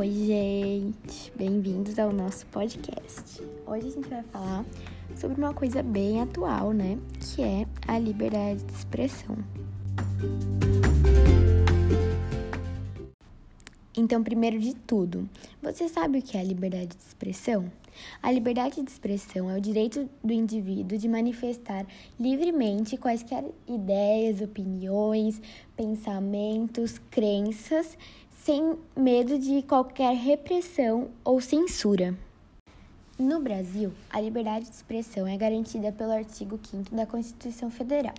Oi, gente! Bem-vindos ao nosso podcast. Hoje a gente vai falar sobre uma coisa bem atual, né? Que é a liberdade de expressão. Então, primeiro de tudo, você sabe o que é a liberdade de expressão? A liberdade de expressão é o direito do indivíduo de manifestar livremente quaisquer ideias, opiniões, pensamentos, crenças, sem medo de qualquer repressão ou censura. No Brasil, a liberdade de expressão é garantida pelo artigo 5 da Constituição Federal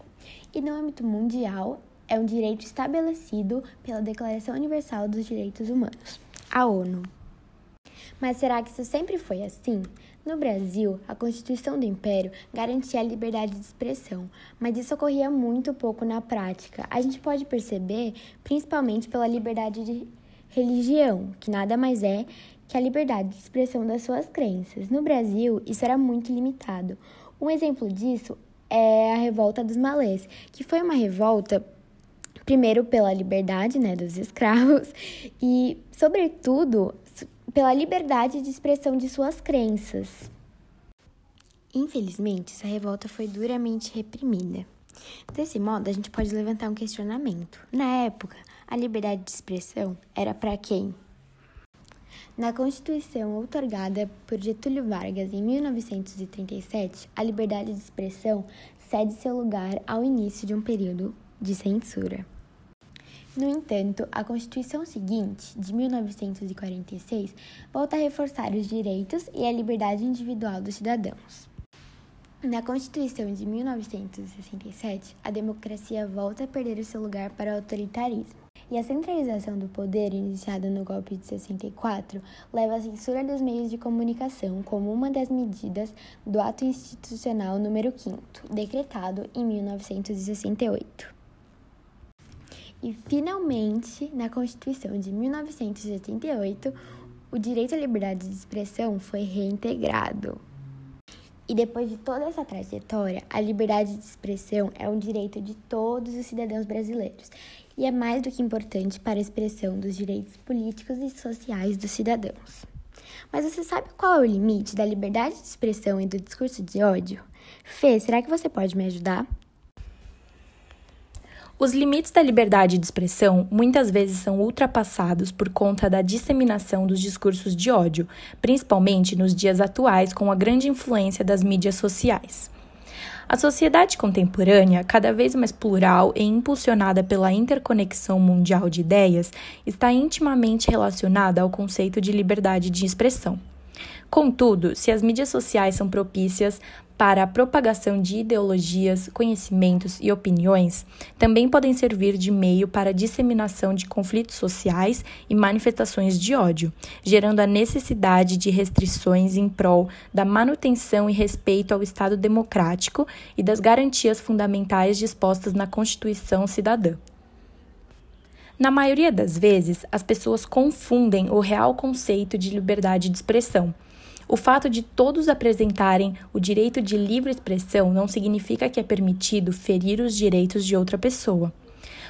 e no âmbito mundial é um direito estabelecido pela Declaração Universal dos Direitos Humanos, a ONU. Mas será que isso sempre foi assim? No Brasil, a Constituição do Império garantia a liberdade de expressão, mas isso ocorria muito pouco na prática. A gente pode perceber principalmente pela liberdade de religião, que nada mais é que a liberdade de expressão das suas crenças. No Brasil, isso era muito limitado. Um exemplo disso é a revolta dos malês, que foi uma revolta primeiro pela liberdade, né, dos escravos e, sobretudo, pela liberdade de expressão de suas crenças. Infelizmente, essa revolta foi duramente reprimida. Desse modo, a gente pode levantar um questionamento. Na época, a liberdade de expressão era para quem? Na Constituição outorgada por Getúlio Vargas em 1937, a liberdade de expressão cede seu lugar ao início de um período de censura. No entanto, a Constituição seguinte, de 1946, volta a reforçar os direitos e a liberdade individual dos cidadãos. Na Constituição de 1967, a democracia volta a perder o seu lugar para o autoritarismo. E a centralização do poder, iniciada no golpe de 64, leva à censura dos meios de comunicação como uma das medidas do Ato Institucional número 5, decretado em 1968. E, finalmente, na Constituição de 1988, o direito à liberdade de expressão foi reintegrado. E depois de toda essa trajetória, a liberdade de expressão é um direito de todos os cidadãos brasileiros e é mais do que importante para a expressão dos direitos políticos e sociais dos cidadãos. Mas você sabe qual é o limite da liberdade de expressão e do discurso de ódio? Fê, será que você pode me ajudar? Os limites da liberdade de expressão muitas vezes são ultrapassados por conta da disseminação dos discursos de ódio, principalmente nos dias atuais com a grande influência das mídias sociais. A sociedade contemporânea, cada vez mais plural e impulsionada pela interconexão mundial de ideias, está intimamente relacionada ao conceito de liberdade de expressão. Contudo, se as mídias sociais são propícias para a propagação de ideologias, conhecimentos e opiniões, também podem servir de meio para a disseminação de conflitos sociais e manifestações de ódio, gerando a necessidade de restrições em prol da manutenção e respeito ao Estado democrático e das garantias fundamentais dispostas na Constituição cidadã. Na maioria das vezes, as pessoas confundem o real conceito de liberdade de expressão o fato de todos apresentarem o direito de livre expressão não significa que é permitido ferir os direitos de outra pessoa.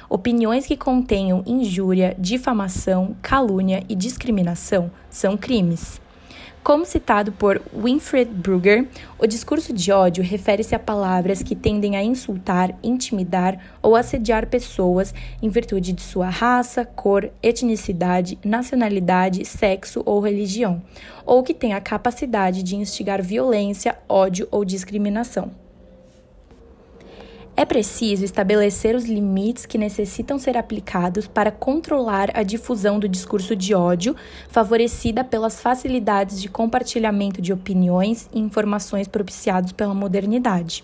Opiniões que contenham injúria, difamação, calúnia e discriminação são crimes. Como citado por Winfried Brugger, o discurso de ódio refere-se a palavras que tendem a insultar, intimidar ou assediar pessoas em virtude de sua raça, cor, etnicidade, nacionalidade, sexo ou religião, ou que têm a capacidade de instigar violência, ódio ou discriminação. É preciso estabelecer os limites que necessitam ser aplicados para controlar a difusão do discurso de ódio, favorecida pelas facilidades de compartilhamento de opiniões e informações propiciados pela modernidade.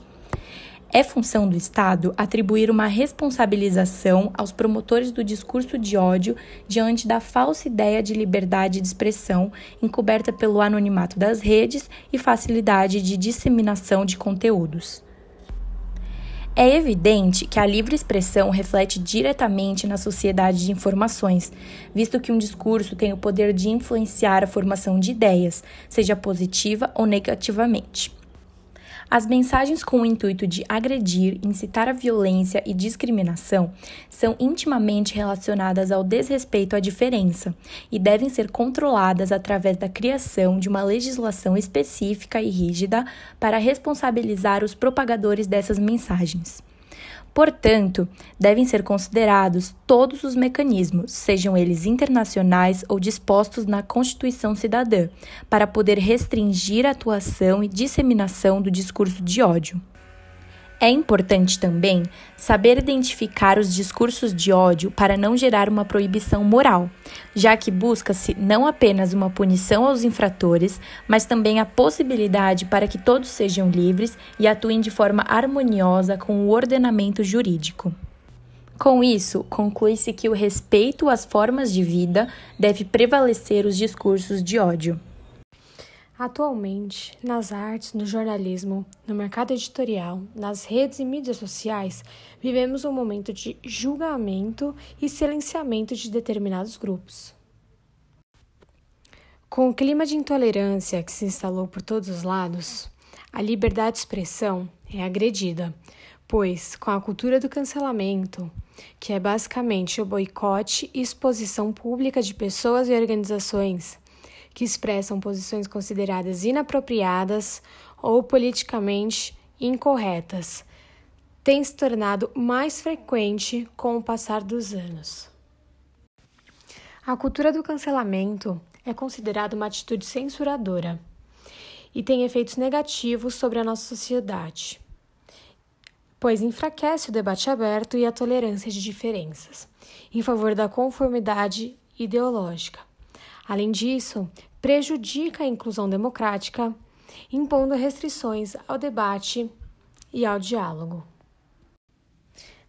É função do Estado atribuir uma responsabilização aos promotores do discurso de ódio diante da falsa ideia de liberdade de expressão encoberta pelo anonimato das redes e facilidade de disseminação de conteúdos. É evidente que a livre expressão reflete diretamente na sociedade de informações, visto que um discurso tem o poder de influenciar a formação de ideias, seja positiva ou negativamente. As mensagens com o intuito de agredir, incitar a violência e discriminação são intimamente relacionadas ao desrespeito à diferença e devem ser controladas através da criação de uma legislação específica e rígida para responsabilizar os propagadores dessas mensagens. Portanto, devem ser considerados todos os mecanismos, sejam eles internacionais ou dispostos na Constituição Cidadã, para poder restringir a atuação e disseminação do discurso de ódio. É importante também saber identificar os discursos de ódio para não gerar uma proibição moral, já que busca-se não apenas uma punição aos infratores, mas também a possibilidade para que todos sejam livres e atuem de forma harmoniosa com o ordenamento jurídico. Com isso, conclui-se que o respeito às formas de vida deve prevalecer os discursos de ódio. Atualmente, nas artes, no jornalismo, no mercado editorial, nas redes e mídias sociais, vivemos um momento de julgamento e silenciamento de determinados grupos. Com o clima de intolerância que se instalou por todos os lados, a liberdade de expressão é agredida, pois, com a cultura do cancelamento, que é basicamente o boicote e exposição pública de pessoas e organizações que expressam posições consideradas inapropriadas ou politicamente incorretas, tem se tornado mais frequente com o passar dos anos. A cultura do cancelamento é considerada uma atitude censuradora e tem efeitos negativos sobre a nossa sociedade, pois enfraquece o debate aberto e a tolerância de diferenças, em favor da conformidade ideológica. Além disso, prejudica a inclusão democrática, impondo restrições ao debate e ao diálogo.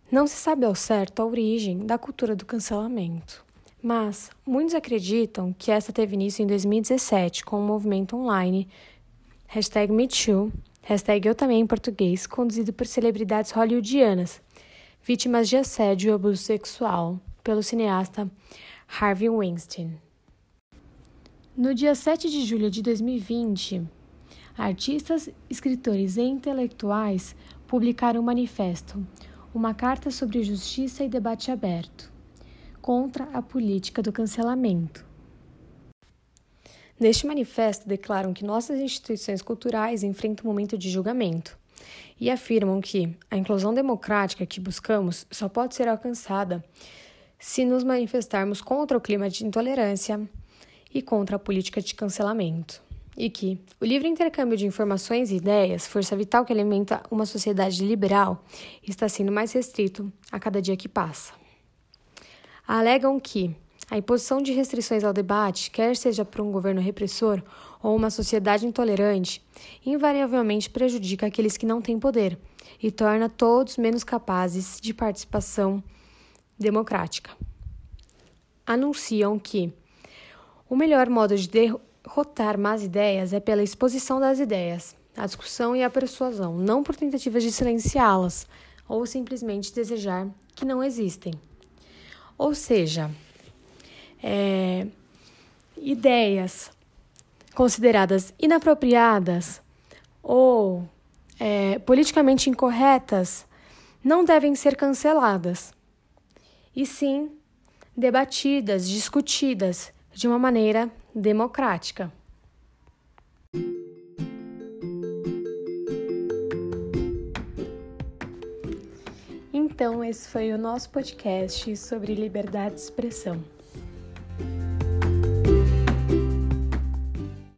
Não se sabe ao certo a origem da cultura do cancelamento, mas muitos acreditam que essa teve início em 2017 com o um movimento online hashtag MeToo, hashtag Eu Também em português, conduzido por celebridades hollywoodianas, vítimas de assédio e abuso sexual, pelo cineasta Harvey Weinstein. No dia 7 de julho de 2020, artistas, escritores e intelectuais publicaram um manifesto, uma carta sobre justiça e debate aberto, contra a política do cancelamento. Neste manifesto, declaram que nossas instituições culturais enfrentam um momento de julgamento e afirmam que a inclusão democrática que buscamos só pode ser alcançada se nos manifestarmos contra o clima de intolerância, e contra a política de cancelamento. E que o livre intercâmbio de informações e ideias, força vital que alimenta uma sociedade liberal, está sendo mais restrito a cada dia que passa. Alegam que a imposição de restrições ao debate, quer seja por um governo repressor ou uma sociedade intolerante, invariavelmente prejudica aqueles que não têm poder e torna todos menos capazes de participação democrática. Anunciam que o melhor modo de derrotar más ideias é pela exposição das ideias, a discussão e a persuasão, não por tentativas de silenciá-las ou simplesmente desejar que não existem. Ou seja, é, ideias consideradas inapropriadas ou é, politicamente incorretas não devem ser canceladas, e sim debatidas, discutidas de uma maneira democrática. Então, esse foi o nosso podcast sobre liberdade de expressão.